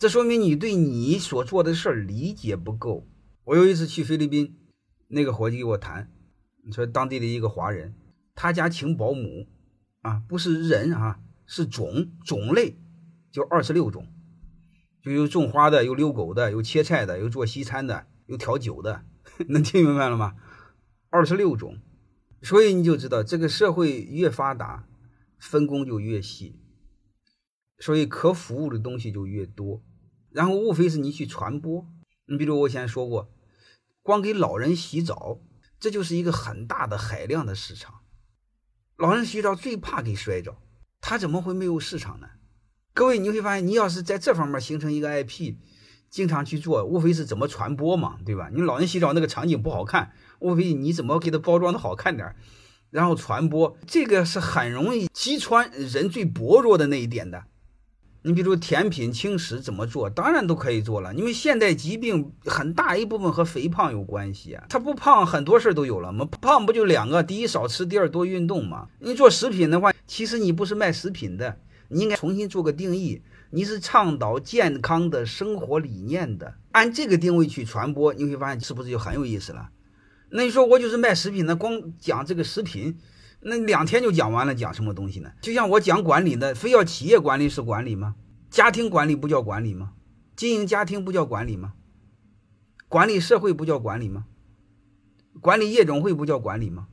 这说明你对你所做的事儿理解不够。我有一次去菲律宾，那个伙计给我谈，你说当地的一个华人，他家请保姆，啊，不是人啊，是种种类，就二十六种，就有种花的，有遛狗的，有切菜的，有做西餐的，有调酒的，能听明白了吗？二十六种，所以你就知道这个社会越发达，分工就越细，所以可服务的东西就越多，然后无非是你去传播。你比如我以前说过。光给老人洗澡，这就是一个很大的海量的市场。老人洗澡最怕给摔着，他怎么会没有市场呢？各位，你会发现，你要是在这方面形成一个 IP，经常去做，无非是怎么传播嘛，对吧？你老人洗澡那个场景不好看，无非你怎么给他包装的好看点，然后传播，这个是很容易击穿人最薄弱的那一点的。你比如甜品轻食怎么做？当然都可以做了，因为现代疾病很大一部分和肥胖有关系啊。他不胖，很多事儿都有了嘛。胖不就两个？第一少吃，第二多运动嘛。你做食品的话，其实你不是卖食品的，你应该重新做个定义。你是倡导健康的生活理念的，按这个定位去传播，你会发现是不是就很有意思了？那你说我就是卖食品的，光讲这个食品。那两天就讲完了，讲什么东西呢？就像我讲管理的，非要企业管理是管理吗？家庭管理不叫管理吗？经营家庭不叫管理吗？管理社会不叫管理吗？管理夜总会不叫管理吗？